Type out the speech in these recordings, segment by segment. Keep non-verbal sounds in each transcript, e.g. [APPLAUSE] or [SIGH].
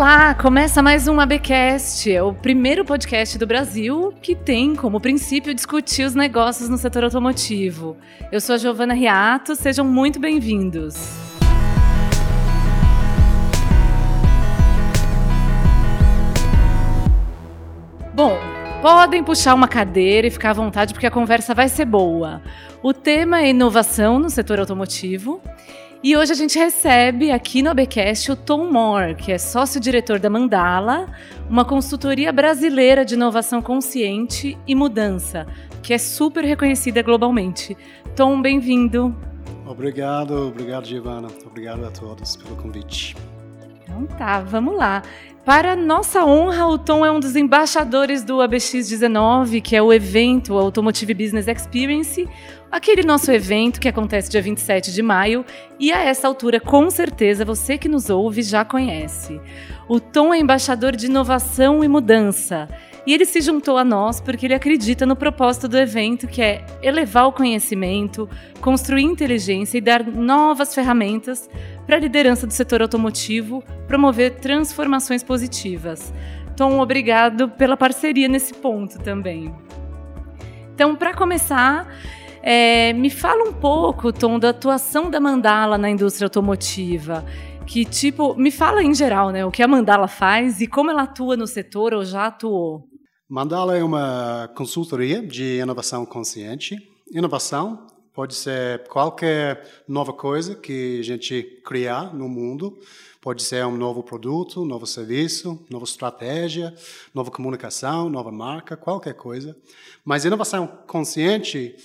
Olá, começa mais um ABcast, é o primeiro podcast do Brasil que tem como princípio discutir os negócios no setor automotivo. Eu sou a Giovana Riato, sejam muito bem-vindos. Bom, podem puxar uma cadeira e ficar à vontade porque a conversa vai ser boa. O tema é inovação no setor automotivo e hoje a gente recebe aqui no ABcast o Tom Moore, que é sócio-diretor da Mandala, uma consultoria brasileira de inovação consciente e mudança, que é super reconhecida globalmente. Tom, bem-vindo. Obrigado, obrigado, Giovanna. Obrigado a todos pelo convite. Então tá, vamos lá. Para nossa honra, o Tom é um dos embaixadores do ABX19, que é o evento Automotive Business Experience, aquele nosso evento que acontece dia 27 de maio, e a essa altura, com certeza, você que nos ouve já conhece. O Tom é embaixador de inovação e mudança. E ele se juntou a nós porque ele acredita no propósito do evento, que é elevar o conhecimento, construir inteligência e dar novas ferramentas para a liderança do setor automotivo, promover transformações positivas. Tom, obrigado pela parceria nesse ponto também. Então, para começar, é, me fala um pouco, Tom, da atuação da Mandala na indústria automotiva. Que tipo, me fala em geral, né, o que a Mandala faz e como ela atua no setor ou já atuou. Mandala é uma consultoria de inovação consciente. Inovação pode ser qualquer nova coisa que a gente criar no mundo. Pode ser um novo produto, novo serviço, nova estratégia, nova comunicação, nova marca, qualquer coisa. Mas inovação consciente,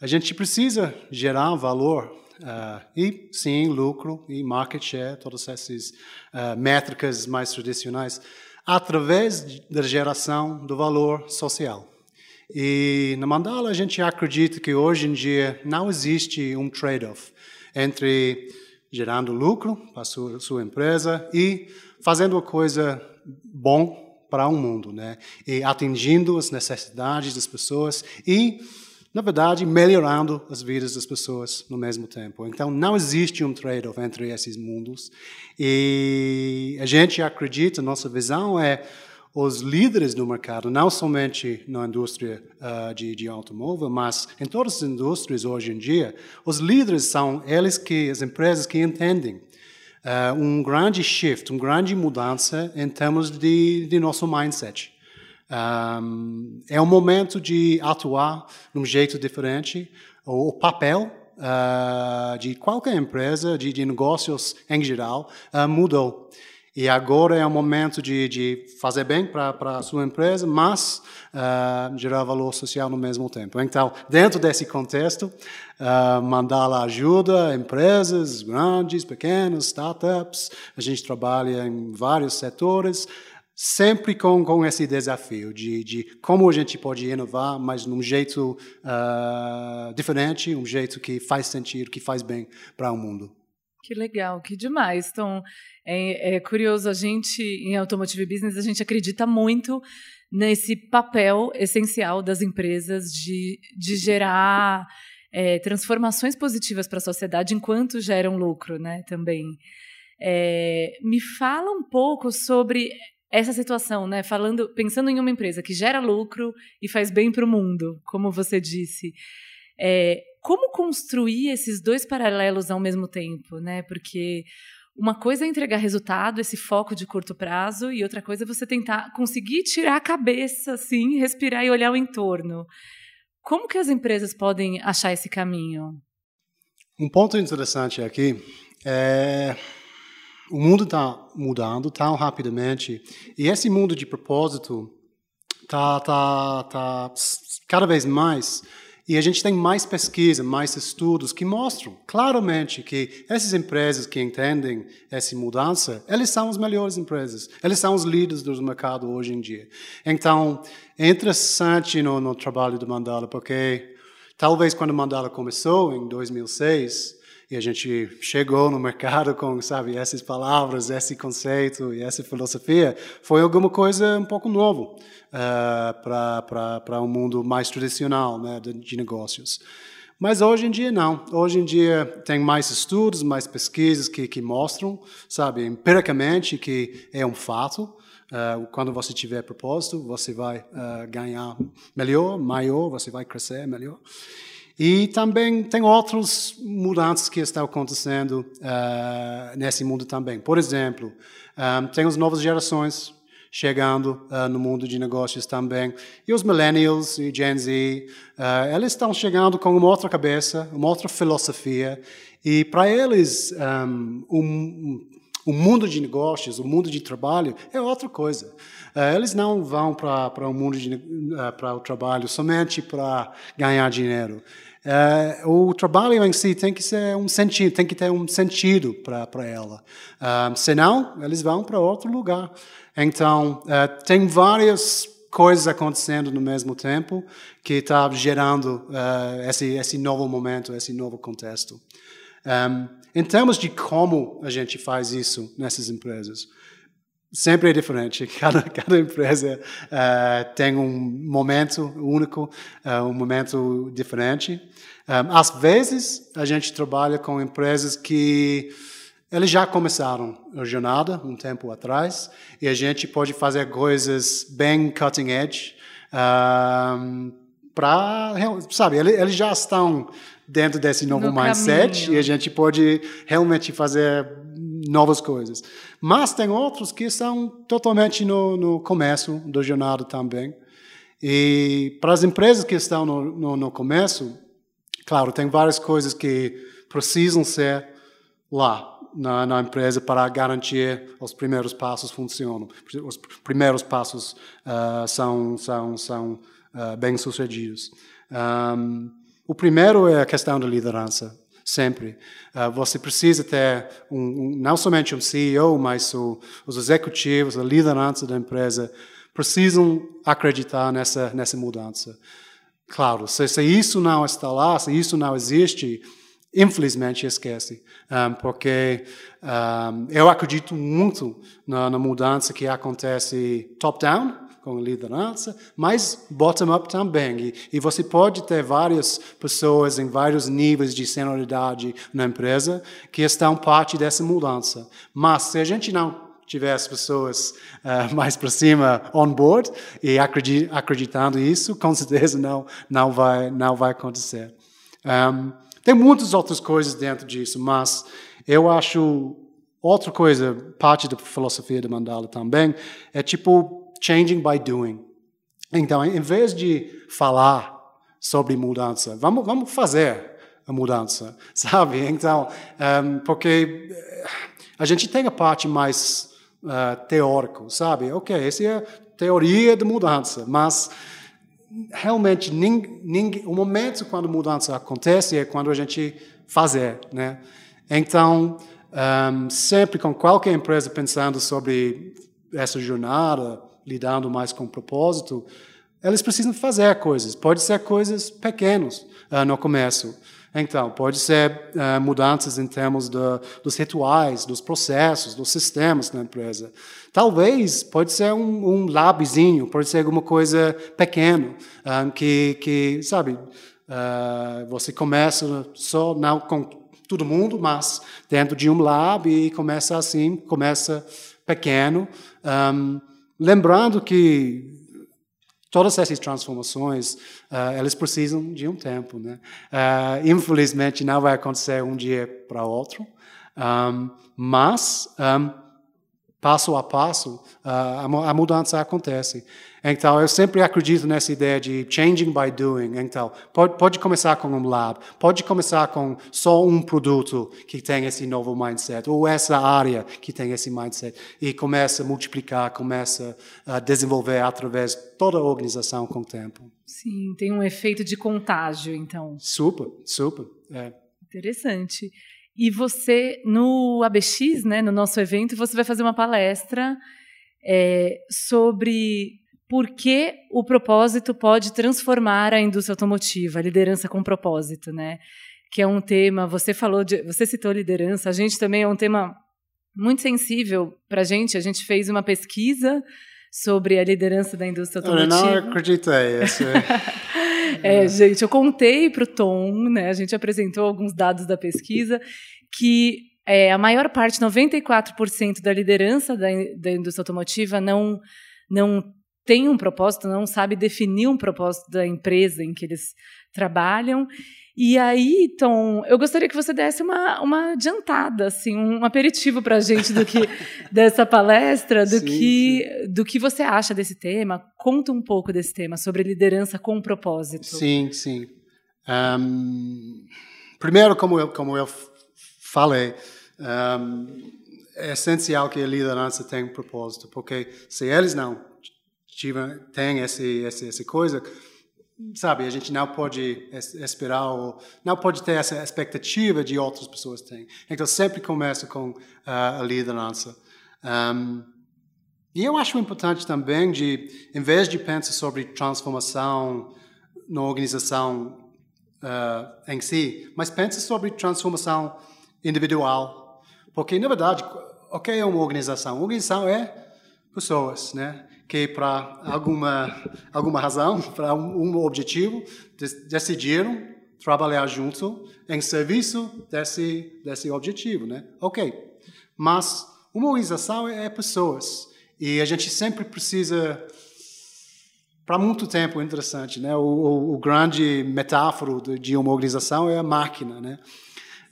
a gente precisa gerar valor uh, e, sim, lucro e market share, todas essas uh, métricas mais tradicionais através da geração do valor social. E na Mandala a gente acredita que hoje em dia não existe um trade-off entre gerando lucro para sua, sua empresa e fazendo uma coisa bom para o mundo, né? E atingindo as necessidades das pessoas e na verdade, melhorando as vidas das pessoas no mesmo tempo. Então, não existe um trade-off entre esses mundos. E a gente acredita, nossa visão é os líderes do mercado, não somente na indústria uh, de, de, automóvel, mas em todas as indústrias hoje em dia, os líderes são eles que, as empresas que entendem uh, um grande shift, uma grande mudança em termos de, de nosso mindset. Um, é um momento de atuar de um jeito diferente. O, papel uh, de qualquer empresa, de, de negócios em geral, uh, mudou. E agora é o momento de, de fazer bem para a sua empresa, mas uh, gerar valor social no mesmo tempo. Então, dentro desse contexto, uh, Mandala ajuda empresas grandes, pequenas, startups. A gente trabalha em vários setores sempre com, com esse desafio de, de como a gente pode inovar, mas num jeito uh, diferente, um jeito que faz sentido, que faz bem para o mundo. Que legal, que demais. Então, é, é, curioso, a gente, em Automotive Business, a gente acredita muito nesse papel essencial das empresas de, de gerar é, transformações positivas para a sociedade enquanto geram lucro, né, também. É, me fala um pouco sobre essa situação, né? Falando, pensando em uma empresa que gera lucro e faz bem para o mundo, como você disse. É, como construir esses dois paralelos ao mesmo tempo, né? Porque uma coisa é entregar resultado, esse foco de curto prazo, e outra coisa é você tentar conseguir tirar a cabeça, assim, respirar e olhar o entorno. Como que as empresas podem achar esse caminho? Um ponto interessante aqui é o mundo está mudando tão rapidamente e esse mundo de propósito está tá, tá cada vez mais e a gente tem mais pesquisa, mais estudos que mostram claramente que essas empresas que entendem essa mudança, elas são as melhores empresas, elas são os líderes do mercado hoje em dia. Então, é interessante no, no trabalho do Mandala, porque talvez quando o Mandala começou, em 2006, e a gente chegou no mercado com, sabe, essas palavras, esse conceito e essa filosofia, foi alguma coisa um pouco novo uh, para o um mundo mais tradicional né, de, de negócios. Mas hoje em dia não. Hoje em dia tem mais estudos, mais pesquisas que, que mostram, sabe, empiricamente que é um fato. Uh, quando você tiver propósito, você vai uh, ganhar melhor, maior, você vai crescer melhor. E também tem outras mudanças que estão acontecendo uh, nesse mundo também. Por exemplo, um, tem as novas gerações chegando uh, no mundo de negócios também. E os millennials e Gen Z, uh, eles estão chegando com uma outra cabeça, uma outra filosofia. E para eles, um, um, o mundo de negócios, o mundo de trabalho é outra coisa. Uh, eles não vão para o mundo de para o trabalho somente para ganhar dinheiro. Uh, o trabalho em si tem que ser um sentido, tem que ter um sentido para ela. Uh, senão, eles vão para outro lugar. Então, uh, tem várias coisas acontecendo no mesmo tempo que está gerando uh, esse, esse novo momento, esse novo contexto. Em termos de como a gente faz isso nessas empresas, sempre é diferente. [LAUGHS] Cada, cada empresa uh, tem um momento único, uh, um momento diferente. Um, às vezes, a gente trabalha com empresas que eles já começaram a jornada um tempo atrás e a gente pode fazer coisas bem cutting edge um, para, sabe, eles já estão dentro desse novo no mindset caminho. e a gente pode realmente fazer novas coisas. Mas tem outros que são totalmente no, no começo da jornada também. E para as empresas que estão no, no, no começo, claro, tem várias coisas que precisam ser lá na, na, empresa para garantir os primeiros passos funcionam. Os primeiros passos uh, são, são, são uh, bem sucedidos. Um, o primeiro é a questão da liderança, sempre. Uh, você precisa ter um, um, não somente um CEO, mas o, os executivos, a liderança da empresa precisam acreditar nessa nessa mudança. Claro, se, se isso não está lá, se isso não existe, infelizmente esquece, um, porque um, eu acredito muito na, na mudança que acontece top-down, com liderança, mas bottom-up também. E, e, você pode ter várias pessoas em vários níveis de senioridade na empresa que estão parte dessa mudança. Mas se a gente não tiver as pessoas uh, mais para cima on board e acreditando isso, com certeza não não vai não vai acontecer. Um, tem muitas outras coisas dentro disso, mas eu acho outra coisa, parte da filosofia da mandala também, é tipo changing by doing. Então, em vez de falar sobre mudança, vamos, vamos fazer a mudança, [LAUGHS] sabe? Então, um, porque a gente tem a parte mais uh, teórica, sabe? Ok, essa é a teoria da mudança, mas realmente ninguém, ninguém, o momento quando a mudança acontece é quando a gente fazer, né? Então, um, sempre com qualquer empresa pensando sobre essa jornada, lidando mais com propósito, eles precisam fazer coisas. Pode ser coisas pequenas uh, no começo. Então, pode ser uh, mudanças em termos de, dos rituais, dos processos, dos sistemas na empresa. Talvez pode ser um, um labzinho, pode ser alguma coisa pequena um, que, que, sabe, uh, você começa só não com todo mundo, mas dentro de um lab e começa assim, começa pequeno, um, lembrando que Todas essas transformações, uh, elas precisam de um tempo, né? Uh, infelizmente, não vai acontecer um dia para outro, um, mas um, passo a passo a mudança acontece. Então, eu sempre acredito nessa ideia de changing by doing. Então, pode, pode começar com um lab, pode começar com só um produto que tem esse novo mindset, ou essa área que tem esse mindset, e começa a multiplicar, começa a desenvolver através de toda a organização com o tempo. Sim, tem um efeito de contágio, então. Super, super. É. Interessante. E você, no ABX, né, no nosso evento, você vai fazer uma palestra é, sobre por que o propósito pode transformar a indústria automotiva, a liderança com propósito, né? Que é um tema, você falou de, você citou liderança, a gente também é um tema muito sensível para a gente. A gente fez uma pesquisa sobre a liderança da indústria automotiva. Eu não acreditei. [LAUGHS] É, gente, eu contei para o Tom, né? A gente apresentou alguns dados da pesquisa que é, a maior parte, 94% da liderança da, da indústria automotiva não não tem um propósito, não sabe definir um propósito da empresa em que eles trabalham. E aí, Tom, eu gostaria que você desse uma, uma adiantada, assim, um aperitivo para a gente do que [LAUGHS] dessa palestra, do sim, que sim. do que você acha desse tema. Conta um pouco desse tema sobre liderança com propósito. Sim, sim. Um, primeiro, como eu como eu falei, um, é essencial que a liderança tenha um propósito, porque se eles não tiver, tem esse, esse, essa coisa, sabe, a gente não pode esperar ou não pode ter essa expectativa de outras pessoas têm. Então sempre começa com uh, a liderança. Um, e eu acho importante também de, em vez de pensar sobre transformação na organização uh, em si, mas pense sobre transformação individual, porque na verdade, o que é uma organização? Uma organização é pessoas, né? Que para alguma alguma razão, [LAUGHS] para um, objetivo, decidiram trabalhar junto em serviço desse desse objetivo, né? Ok, mas uma organização é, é pessoas e a gente sempre precisa para muito tempo interessante, né? O, o, o grande metáforo de uma organização é a máquina, né?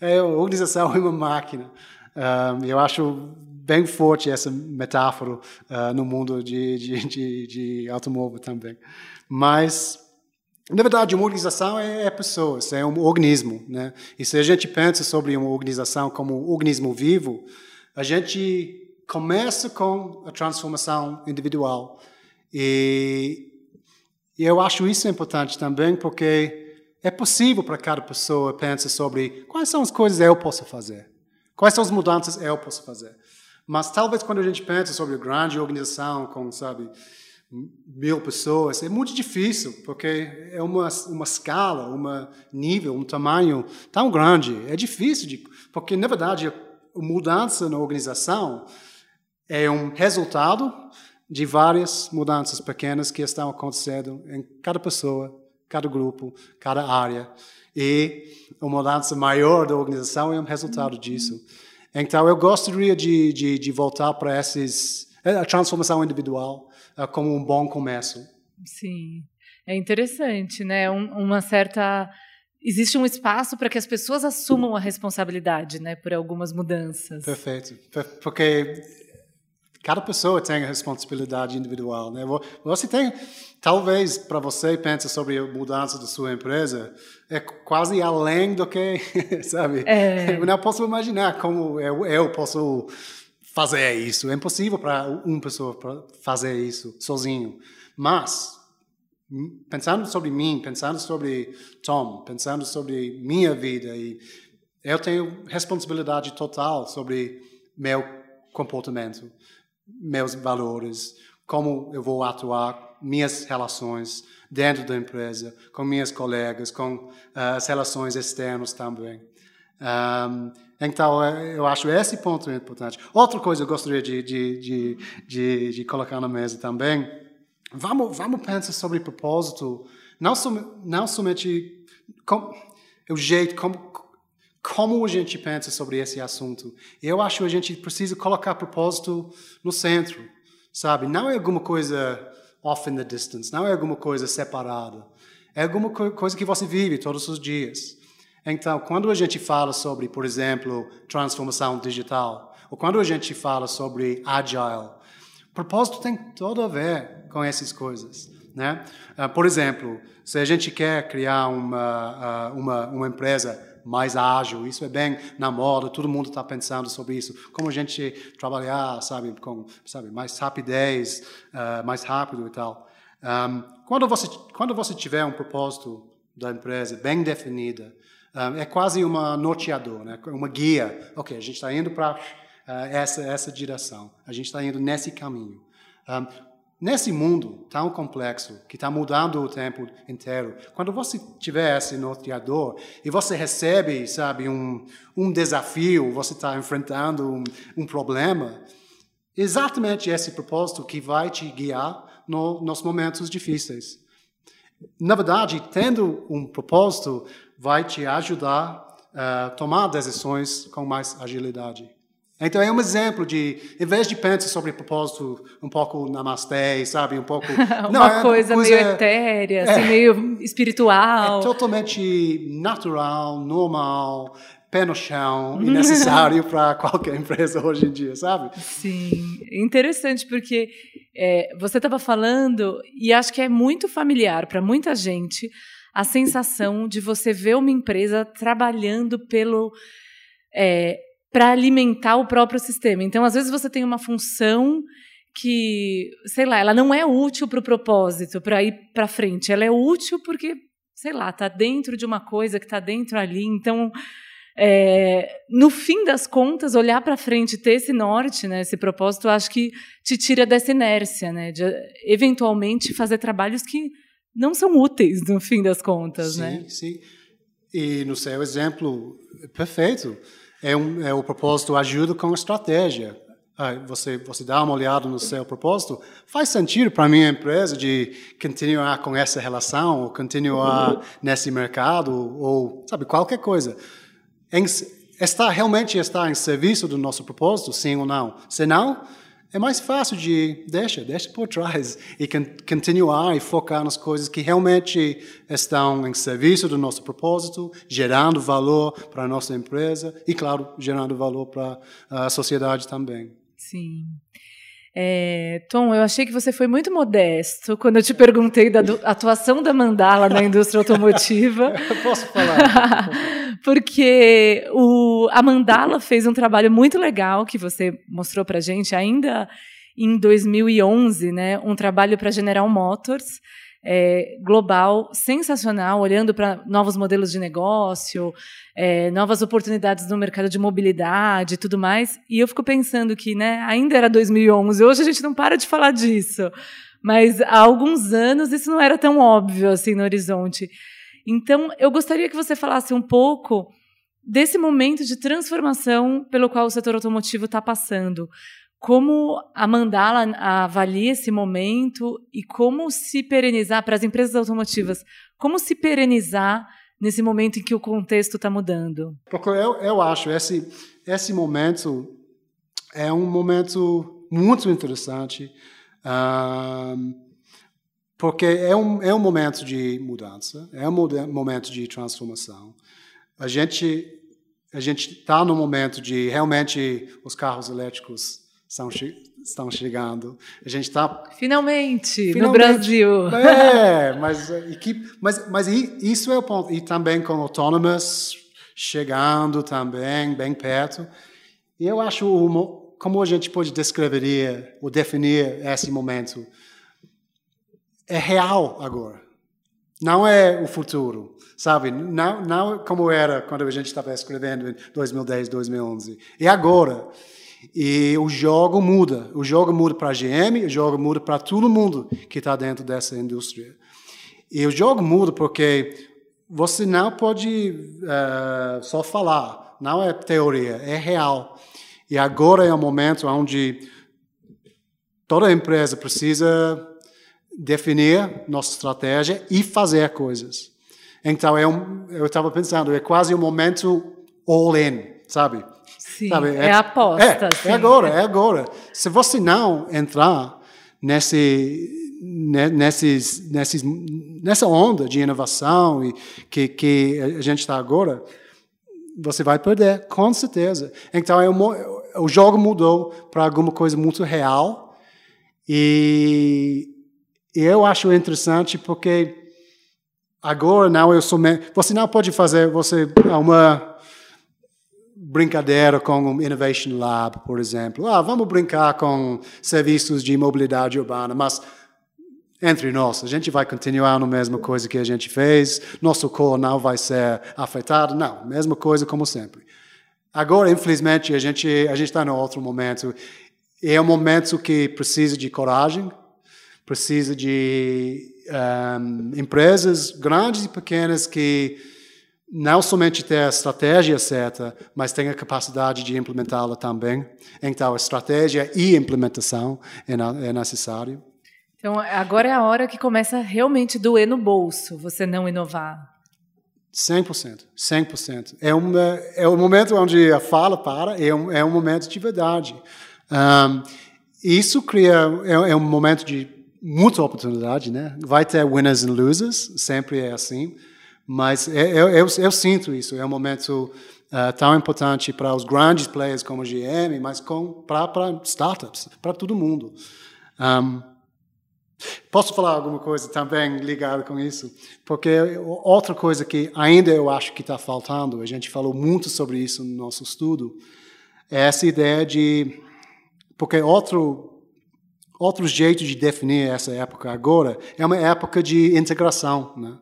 É, a organização [LAUGHS] é uma máquina. Um, eu acho bem forte essa metáfora uh, no mundo de, de, de, de, automóvel também. Mas, na verdade, uma organização é, é pessoas, é um organismo. Né? E se a gente pensa sobre uma organização como um organismo vivo, a gente começa com a transformação individual. E, e eu acho isso importante também porque é possível para cada pessoa pensar sobre quais são as coisas que eu posso fazer. Quais são as mudanças que eu posso fazer? Mas talvez quando a gente pensa sobre grande organização com, sabe, mil pessoas, é muito difícil, porque é uma, uma escala, um nível, um tamanho tão grande. É difícil, de, porque, na verdade, a mudança na organização é um resultado de várias mudanças pequenas que estão acontecendo em cada pessoa, cada grupo, cada área. E a mudança maior da organização é um resultado disso. Então, eu gostaria de, de, de voltar para esses, a transformação individual uh, como um bom começo. Sim, é interessante, né? Um, uma certa existe um espaço para que as pessoas assumam a responsabilidade, né, por algumas mudanças. Perfeito, porque cada pessoa tem a responsabilidade individual, né? Você tem, talvez para você pense sobre a mudança da sua empresa, é quase além do que, [LAUGHS] sabe? É. Eu não posso imaginar como eu, eu posso fazer isso. É impossível para uma pessoa fazer isso sozinho. Mas pensando sobre mim, pensando sobre Tom, pensando sobre minha vida e eu tenho responsabilidade total sobre meu comportamento meus valores, como eu vou atuar, minhas relações dentro da empresa, com minhas colegas, com uh, as relações externas também. Um, então, eu acho esse ponto importante. Outra coisa que eu gostaria de, de, de, de, de colocar na mesa também, vamos, vamos pensar sobre propósito, não, som, não somente com, o jeito como, como a gente pensa sobre esse assunto. Eu acho que a gente precisa colocar propósito no centro, sabe? Não é alguma coisa off in the distance, não é alguma coisa separada. É alguma coisa que você vive todos os dias. Então, quando a gente fala sobre, por exemplo, transformação digital, ou quando a gente fala sobre agile, propósito tem todo a ver com essas coisas. Né? Uh, por exemplo, se a gente quer criar uma, uh, uma, uma empresa mais ágil, isso é bem na moda, todo mundo está pensando sobre isso, como a gente trabalhar, sabe, com, sabe, mais rapidez, uh, mais rápido e tal. Um, quando você quando você tiver um propósito da empresa bem definida, um, é quase uma norteador, né? Uma guia. Ok, a gente está indo para uh, essa essa direção, a gente está indo nesse caminho. Um, Nesse mundo tão complexo, que está mudando o tempo inteiro, quando você tiver esse norteador e você recebe, sabe, um, um desafio, você está enfrentando um, um, problema, exatamente esse propósito que vai te guiar no, nos momentos difíceis. Na verdade, tendo um propósito, vai te ajudar a tomar decisões com mais agilidade. Então é um exemplo de, em vez de pensar sobre propósito um pouco namastê, sabe, um pouco [LAUGHS] uma não, é coisa, coisa, meio etérea, é, assim, meio espiritual. É totalmente natural, normal, pé no chão e necessário para qualquer empresa hoje em dia, sabe? Sim, interessante porque é, você estava falando e acho que é muito familiar para muita gente a sensação de você ver uma empresa trabalhando pelo é, para alimentar o próprio sistema. Então, às vezes você tem uma função que, sei lá, ela não é útil para o propósito, para ir para frente. Ela é útil porque, sei lá, está dentro de uma coisa que está dentro ali. Então, é, no fim das contas, olhar para frente, ter esse norte, né, esse propósito, acho que te tira dessa inércia, né, de eventualmente fazer trabalhos que não são úteis no fim das contas, sim, né? Sim, sim. E no seu exemplo, perfeito é, um, é o propósito ajuda com estratégia. Você você dá uma olhada no seu propósito, faz sentido para a minha empresa de continuar com essa relação, ou continuar nesse mercado, ou sabe qualquer coisa. Em, está realmente está em serviço do nosso propósito, sim ou não? Se não, é mais fácil de deixa, deixa por trás e continuar e focar nas coisas que realmente estão em serviço do nosso propósito, gerando valor para a nossa empresa e, claro, gerando valor para a sociedade também. Sim. É, Tom, eu achei que você foi muito modesto quando eu te perguntei da [LAUGHS] atuação da Mandala na indústria automotiva. [LAUGHS] Posso falar? [LAUGHS] Porque o, a Mandala fez um trabalho muito legal que você mostrou para gente ainda em 2011, né? Um trabalho para General Motors é, global sensacional, olhando para novos modelos de negócio, é, novas oportunidades no mercado de mobilidade e tudo mais. E eu fico pensando que né, ainda era 2011, hoje a gente não para de falar disso. Mas há alguns anos isso não era tão óbvio assim no horizonte. Então, eu gostaria que você falasse um pouco desse momento de transformação pelo qual o setor automotivo está passando. Como a Mandala avalia esse momento e como se perenizar para as empresas automotivas? Como se perenizar nesse momento em que o contexto está mudando? Porque eu, eu acho esse esse momento é um momento muito interessante, um, porque é um é um momento de mudança, é um momento de transformação. A gente a gente está no momento de realmente os carros elétricos estão, estão chegando. A gente está finalmente, finalmente, no Brasil. É, [LAUGHS] mas mas mas isso é o ponto e também com autonomous chegando também bem perto. E eu acho como a gente pode descrever ou definir esse momento é real agora. Não é o futuro, sabe? Não, não como era quando a gente estava escrevendo em 2010, 2011. E agora, e o jogo muda. O jogo muda para a GM, o jogo muda para todo mundo que está dentro dessa indústria. E o jogo muda porque você não pode uh, só falar, não é teoria, é real. E agora é o momento onde toda empresa precisa definir nossa estratégia e fazer coisas. Então, é eu estava pensando, é quase um momento all-in, sabe? Sim, sabe? É, é aposta. É, é, agora, é agora. Se você não entrar nesse, nesses, nesses, nessa onda de inovação e que, que a gente está agora, você vai perder, com certeza. Então, é o jogo mudou para alguma coisa muito real e, e eu acho interessante porque agora não eu sou você não pode fazer você uma brincadeira com um Innovation Lab, por exemplo. Ah, vamos brincar com serviços de mobilidade urbana, mas entre nós, a gente vai continuar na mesma coisa que a gente fez, nosso core não vai ser afetado, não, mesma coisa como sempre. Agora, infelizmente, a gente a gente está no outro momento. É um momento que precisa de coragem, precisa de um, empresas grandes e pequenas que não somente ter a estratégia certa, mas tem a capacidade de implementá-la também. Então, a estratégia e implementação é, é necessário. Então, agora é a hora que começa realmente doer no bolso você não inovar. 100%, 100%. É, uma, é o momento onde a fala para, é um, é um momento de verdade. Um, isso cria, é, é, um momento de muita oportunidade, né? Vai ter winners and losers, sempre é assim, mas é, eu, eu, eu sinto isso, é um momento uh, tão importante para os grandes players como a GM, mas para startups, para todo mundo. Um, Posso falar alguma coisa também ligada com isso? Porque outra coisa que ainda eu acho que está faltando, a gente falou muito sobre isso no nosso estudo, é essa ideia de. Porque outro, outro jeito de definir essa época agora é uma época de integração. Né?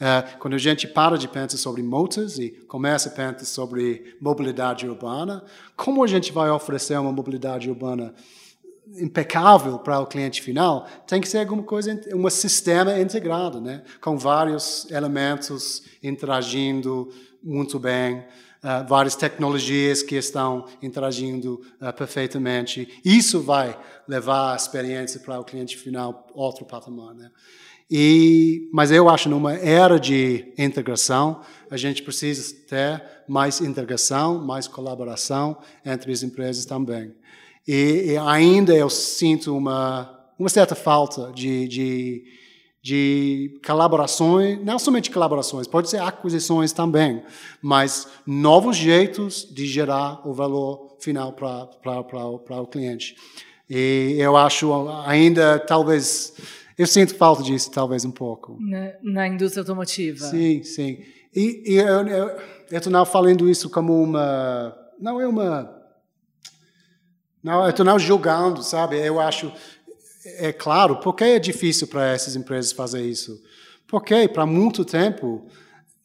É, quando a gente para de pensar sobre motos e começa a pensar sobre mobilidade urbana, como a gente vai oferecer uma mobilidade urbana impecável para o cliente final, tem que ser alguma coisa, um sistema integrado, né? com vários elementos interagindo muito bem, uh, várias tecnologias que estão interagindo uh, perfeitamente. Isso vai levar a experiência para o cliente final outro patamar. Né? E, mas eu acho numa era de integração, a gente precisa ter mais integração, mais colaboração entre as empresas também. E, e ainda eu sinto uma, uma certa falta de, de, de colaborações, não somente colaborações, pode ser aquisições também, mas novos jeitos de gerar o valor final para o cliente. E eu acho ainda, talvez, eu sinto falta disso, talvez um pouco. Na, na indústria automotiva. Sim, sim. E, e eu estou não falando isso como uma, não é uma não, eu estou não julgando, sabe? Eu acho, é claro, por que é difícil para essas empresas fazer isso? Porque para muito tempo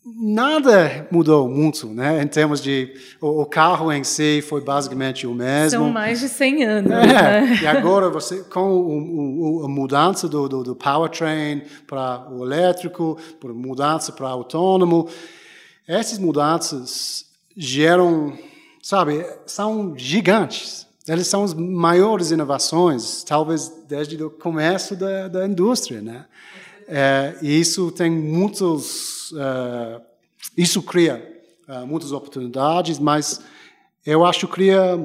nada mudou muito, né? Em termos de o, o, carro em si foi basicamente o mesmo. São mais de 100 anos. É, né? E agora você com o, o, a mudança do, do, do powertrain para o elétrico, por mudança para autônomo, essas mudanças geram, sabe, são gigantes. Eles são as maiores inovações, talvez desde o começo da, da indústria, né? É, e isso tem muitos, uh, isso cria uh, muitas oportunidades, mas eu acho que cria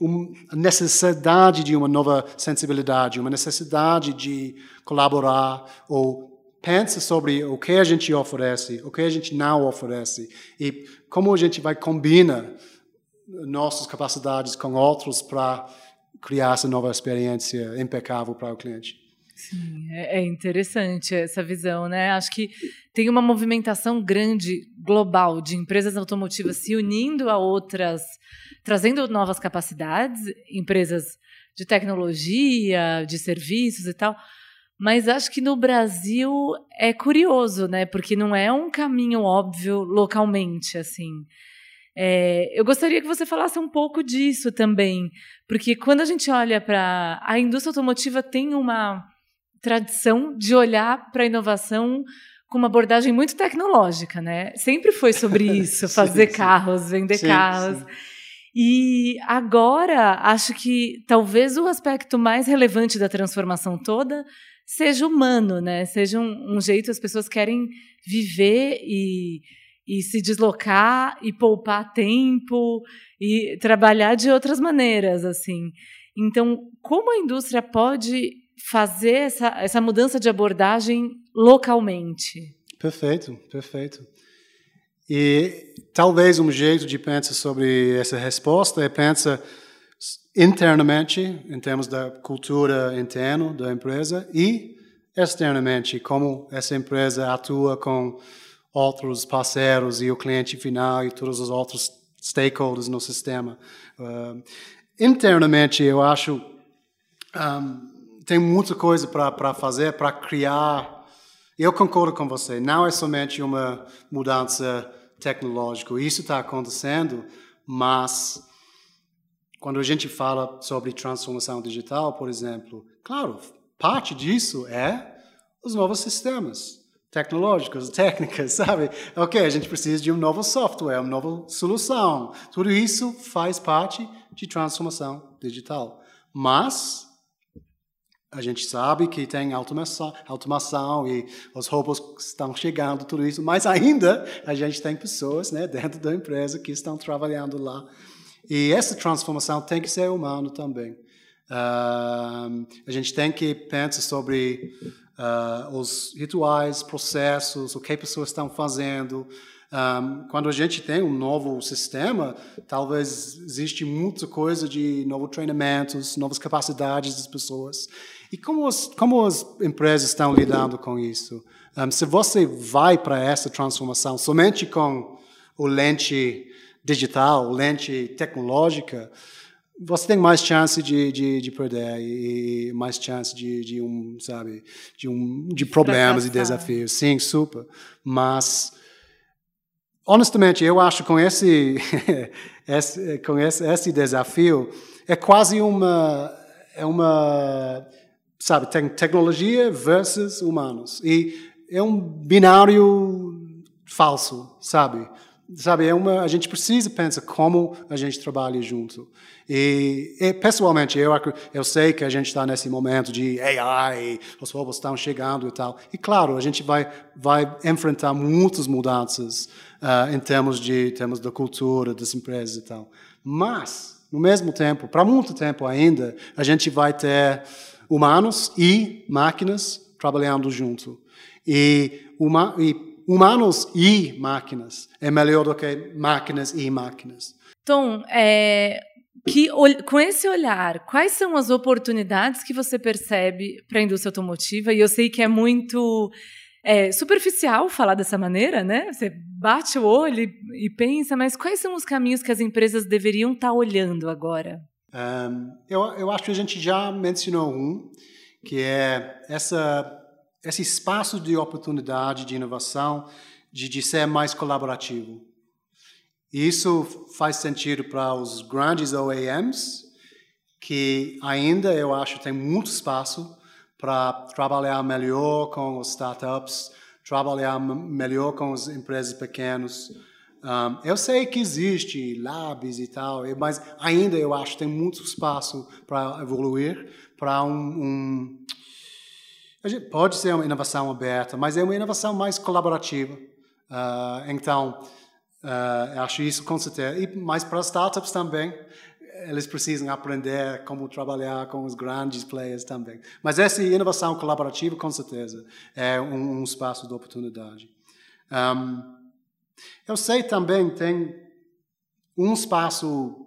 uma necessidade de uma nova sensibilidade, uma necessidade de colaborar ou pensa sobre o que a gente oferece, o que a gente não oferece e como a gente vai combinar nossas capacidades com outros para criar essa nova experiência impecável para o cliente. Sim, é, é interessante essa visão, né? Acho que tem uma movimentação grande global de empresas automotivas se unindo a outras, trazendo novas capacidades, empresas de tecnologia, de serviços e tal. Mas acho que no Brasil é curioso, né? Porque não é um caminho óbvio localmente, assim. É, eu gostaria que você falasse um pouco disso também, porque quando a gente olha para. A indústria automotiva tem uma tradição de olhar para a inovação com uma abordagem muito tecnológica, né? Sempre foi sobre [LAUGHS] isso, fazer sim, carros, sim. vender sim, carros. E agora acho que talvez o aspecto mais relevante da transformação toda seja humano, né? Seja um, um jeito as pessoas querem viver e e se deslocar e poupar tempo e trabalhar de outras maneiras assim. Então, como a indústria pode fazer essa, essa mudança de abordagem localmente? Perfeito, perfeito. E talvez um jeito de pensar sobre essa resposta é pensar internamente, em termos da cultura interna da empresa, e externamente, como essa empresa atua com outros parceiros e o cliente final e todos os outros stakeholders no sistema. Uh, internamente, eu acho um, tem muita coisa para fazer, para criar. Eu concordo com você. Não é somente uma mudança tecnológica. Isso está acontecendo, mas quando a gente fala sobre transformação digital, por exemplo, claro, parte disso é os novos sistemas tecnológicas, técnicas, [LAUGHS] sabe? Ok, a gente precisa de um novo software, uma nova solução. Tudo isso faz parte de transformação digital. Mas a gente sabe que tem automação, automação e os robôs estão chegando, tudo isso, mas ainda a gente tem pessoas né, dentro da empresa que estão trabalhando lá. E essa transformação tem que ser humana também. Uh, a gente tem que pensar sobre uh, os rituais, processos, o que as pessoas estão fazendo. Um, quando a gente tem um novo sistema, talvez existe muita coisa de novos treinamentos, novas capacidades das pessoas. E como, as, como as empresas estão lidando com isso? Um, se você vai para essa transformação somente com o lente digital, lente tecnológica, você tem mais chance de, de, de perder e mais chance de, de um, sabe, de um, de problemas e desafios. Sim, super. Mas honestamente, eu acho com esse, [LAUGHS] esse com esse, esse desafio é quase uma é uma sabe, tem tecnologia versus humanos. E é um binário falso, sabe? Sabe, é uma, a gente precisa pensar como a gente trabalha junto. E, e pessoalmente, eu, eu sei que a gente está nesse momento de AI, os robôs estão chegando e tal. E claro, a gente vai, vai enfrentar muitas mudanças uh, em termos de termos da cultura, das empresas e tal. Mas, no mesmo tempo, para muito tempo ainda, a gente vai ter humanos e máquinas trabalhando junto. E, uma, e humanos e máquinas é melhor do que máquinas e máquinas. Tom, é, que, com esse olhar, quais são as oportunidades que você percebe para a indústria automotiva? E eu sei que é muito é, superficial falar dessa maneira, né? Você bate o olho e, e pensa, mas quais são os caminhos que as empresas deveriam estar tá olhando agora? Um, eu, eu acho que a gente já mencionou um, que é essa, esse espaço de oportunidade, de inovação, de, de ser mais colaborativo. E isso faz sentido para os grandes OEMs, que ainda eu acho tem muito espaço para trabalhar melhor com os startups, trabalhar melhor com as empresas pequenas. Um, eu sei que existe labs e tal, mas ainda eu acho que tem muito espaço para evoluir para um, um pode ser uma inovação aberta, mas é uma inovação mais colaborativa. Uh, então, uh, acho isso com certeza. E, mas para startups também, eles precisam aprender como trabalhar com os grandes players também. Mas essa inovação colaborativa, com certeza, é um, um espaço de oportunidade. Um, eu sei também tem um espaço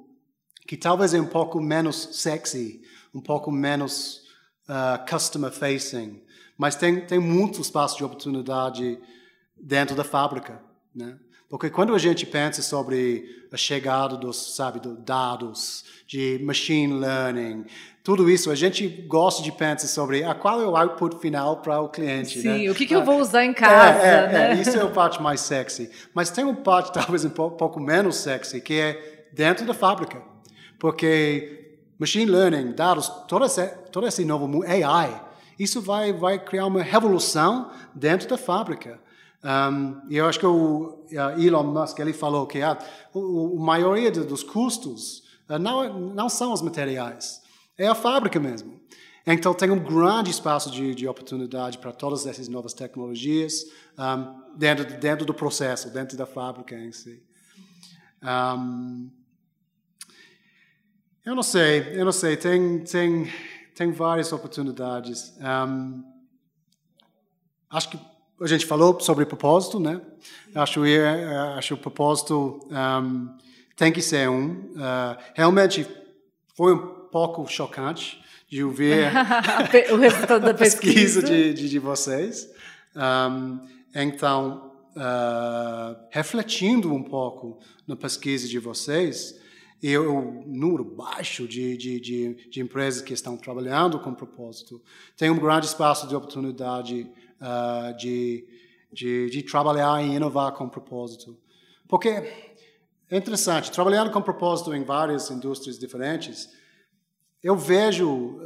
que talvez é um pouco menos sexy, um pouco menos uh, customer facing, mas tem tem muito espaço de oportunidade dentro da fábrica, né? Porque quando a gente pensa sobre a chegada dos, sabe, dos dados, de machine learning, tudo isso, a gente gosta de pensar sobre ah, qual é o output final para o cliente. Sim, né? o que, que eu vou usar em casa. É, é, né? é, isso é a parte mais sexy. Mas tem uma parte [LAUGHS] talvez um pouco, pouco menos sexy, que é dentro da fábrica. Porque machine learning, dados, todo esse, todo esse novo AI, isso vai, vai criar uma revolução dentro da fábrica. Um, e eu acho que o Elon Musk ele falou que a, a, a maioria dos custos uh, não, não são os materiais, é a fábrica mesmo. Então tem um grande espaço de, de oportunidade para todas essas novas tecnologias um, dentro, dentro do processo, dentro da fábrica em si. Um, eu não sei, eu não sei, tem, tem, tem várias oportunidades. Um, acho que a gente falou sobre propósito, né? Acho, acho o propósito um, tem que ser um. Uh, realmente foi um pouco chocante de ouvir [LAUGHS] o resultado da [LAUGHS] pesquisa, pesquisa de, de, de, vocês. Um, então, uh, refletindo um pouco na pesquisa de vocês, e o número baixo de, de, de, de, empresas que estão trabalhando com propósito, tem um grande espaço de oportunidade uh, de, de, de, trabalhar e inovar com propósito. Porque é interessante, trabalhando com propósito em várias indústrias diferentes, eu vejo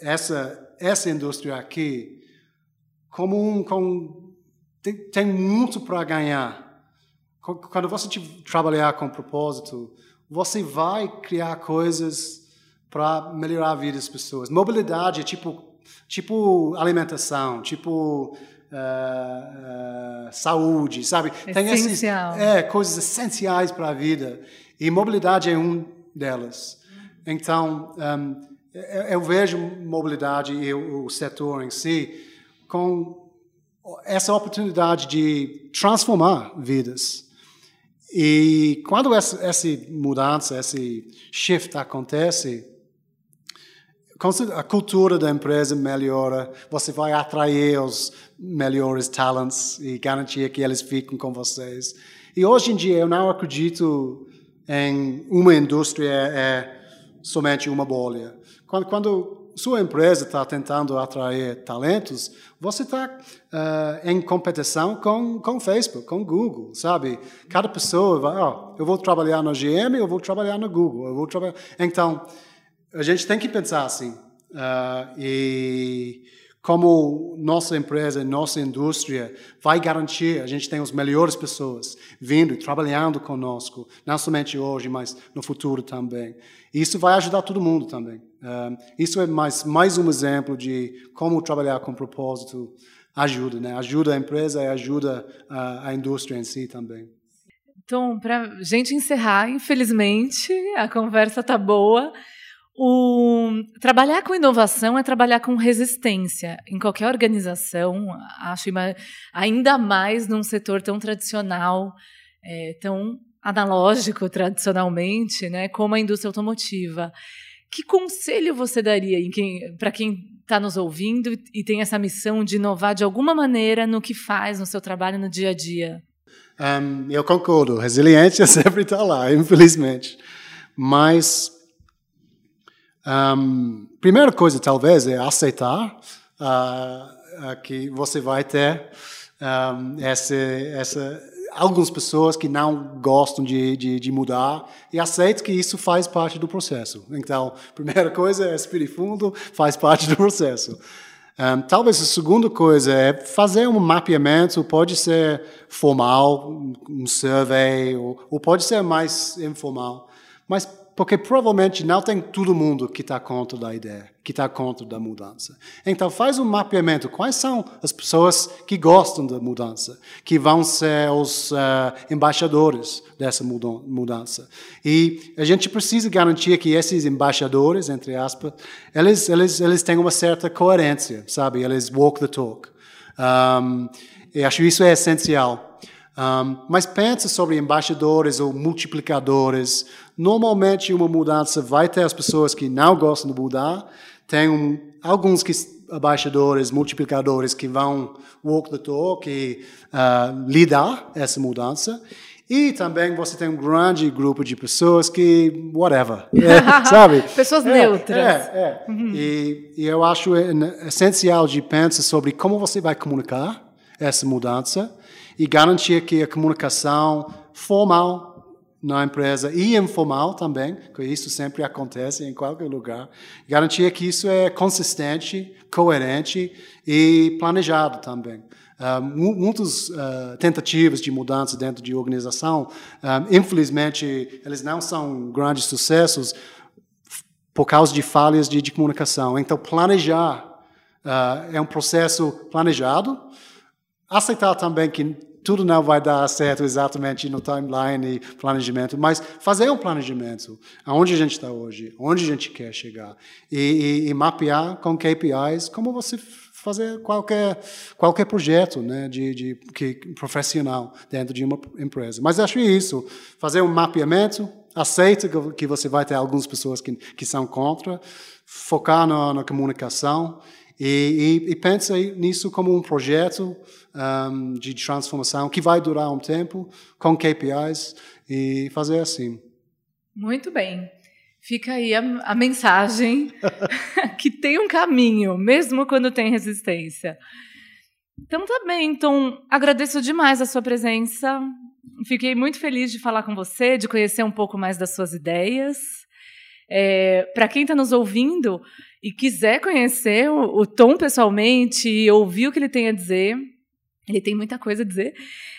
essa, essa indústria aqui como um. Com, tem, tem muito para ganhar. Quando você trabalhar com propósito, você vai criar coisas para melhorar a vida das pessoas. Mobilidade é tipo tipo alimentação, tipo uh, uh, saúde, sabe? Tem esses, é, coisas essenciais para a vida. E mobilidade é um delas. Então, um, eu vejo mobilidade e o setor em si com essa oportunidade de transformar vidas. E quando essa, mudança, esse shift acontece, a cultura da empresa melhora, você vai atrair os melhores talentos e garantir que eles fiquem com vocês. E hoje em dia eu não acredito em uma indústria é somente uma bolha. Quando, quando sua empresa está tentando atrair talentos, você está uh, em competição com com Facebook, com Google, sabe? Cada pessoa vai, oh, eu vou trabalhar na GM, eu vou trabalhar na Google, eu vou trabalhar. Então a gente tem que pensar assim uh, e como nossa empresa, nossa indústria vai garantir, a gente tem as melhores pessoas vindo e trabalhando conosco, não somente hoje, mas no futuro também. Isso vai ajudar todo mundo também. Isso é mais, mais um exemplo de como trabalhar com propósito ajuda, né? Ajuda a empresa e ajuda a, indústria em si também. Então, para gente encerrar, infelizmente, a conversa tá boa. O, trabalhar com inovação é trabalhar com resistência. Em qualquer organização, acho ainda mais num setor tão tradicional, é, tão analógico tradicionalmente, né, como a indústria automotiva. Que conselho você daria para quem está nos ouvindo e tem essa missão de inovar de alguma maneira no que faz, no seu trabalho, no dia a dia? Um, eu concordo. Resiliência [LAUGHS] sempre está lá, infelizmente. Mas um, primeira coisa, talvez, é aceitar uh, uh, que você vai ter um, essa, essa, algumas pessoas que não gostam de, de, de, mudar e aceite que isso faz parte do processo. Então, [LAUGHS] primeira coisa é respirar fundo, faz parte do processo. Um, talvez a segunda coisa é fazer um mapeamento, pode ser formal, um survey, ou, ou pode ser mais informal, mas porque provavelmente não tem todo mundo que está contra da ideia, que está contra da mudança. Então faz um mapeamento. Quais são as pessoas que gostam da mudança, que vão ser os uh, embaixadores dessa mudança? E a gente precisa garantir que esses embaixadores, entre aspas, eles eles eles tenham uma certa coerência, sabe? Eles walk the talk. Um, e acho isso é essencial. Um, mas pensa sobre embaixadores ou multiplicadores. Normalmente, uma mudança vai ter as pessoas que não gostam de mudar, tem um, alguns que, embaixadores, multiplicadores que vão walk the talk e uh, lidar essa mudança. E também você tem um grande grupo de pessoas que, whatever, é, [LAUGHS] sabe? pessoas é, neutras. É, é. Uhum. E, e, eu acho essencial de pensar sobre como você vai comunicar essa mudança e garantir que a comunicação formal na empresa e informal também, que isso sempre acontece em qualquer lugar, garantir que isso é consistente, coerente e planejado também. Uh, muitas uh, tentativas de mudança dentro de organização, uh, infelizmente, eles não são grandes sucessos por causa de falhas de, de comunicação. Então, planejar é um processo planejado, aceitar também que tudo não vai dar certo exatamente no timeline e planejamento, mas fazer um planejamento, aonde a gente está hoje, onde a gente quer chegar, e, e, e, mapear com KPIs como você fazer qualquer qualquer projeto, né, de, de que profissional dentro de uma empresa. Mas acho isso, fazer um mapeamento, aceita que você vai ter algumas pessoas que que são contra, focar na, na comunicação e, e, e pensa nisso como um projeto um, de transformação que vai durar um tempo, com KPIs, e fazer assim. Muito bem. Fica aí a, a mensagem [LAUGHS] que tem um caminho, mesmo quando tem resistência. Então tá bem, então agradeço demais a sua presença. Fiquei muito feliz de falar com você, de conhecer um pouco mais das suas ideias. É, Para quem está nos ouvindo e quiser conhecer o, Tom pessoalmente e ouvir o que ele tem a dizer, ele tem muita coisa a dizer.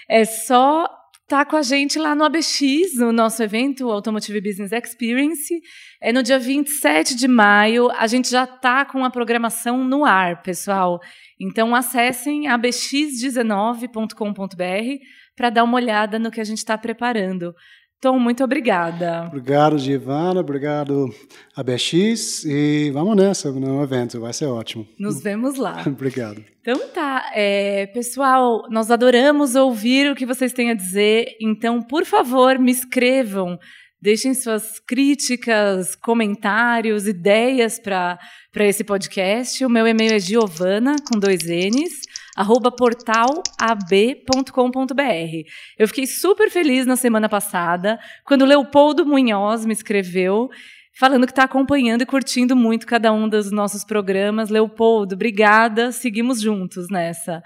É só tá com a gente lá no ABX, no nosso evento Automotive Business Experience. É no dia 27 de maio. A gente já tá com a programação no ar, pessoal. Então acessem abx19.com.br para dar uma olhada no que a gente está preparando. Tom, muito obrigada. Obrigado, Giovana. Obrigado, ABX. E vamos nessa no evento, vai ser ótimo. Nos vemos lá. [LAUGHS] Obrigado. Então tá. É, pessoal, nós adoramos ouvir o que vocês têm a dizer. Então, por favor, me escrevam. Deixem suas críticas, comentários, ideias para esse podcast. O meu e-mail é giovana, com dois N's, arroba portalab.com.br. Eu fiquei super feliz na semana passada, quando Leopoldo Munhoz me escreveu, falando que está acompanhando e curtindo muito cada um dos nossos programas. Leopoldo, obrigada, seguimos juntos nessa.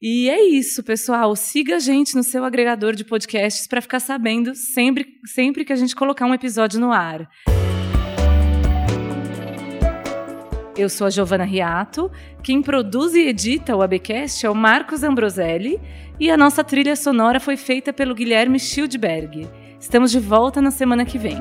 E é isso, pessoal. Siga a gente no seu agregador de podcasts para ficar sabendo sempre, sempre que a gente colocar um episódio no ar. Eu sou a Giovana Riato. Quem produz e edita o ABcast é o Marcos Ambroselli e a nossa trilha sonora foi feita pelo Guilherme Schildberg. Estamos de volta na semana que vem.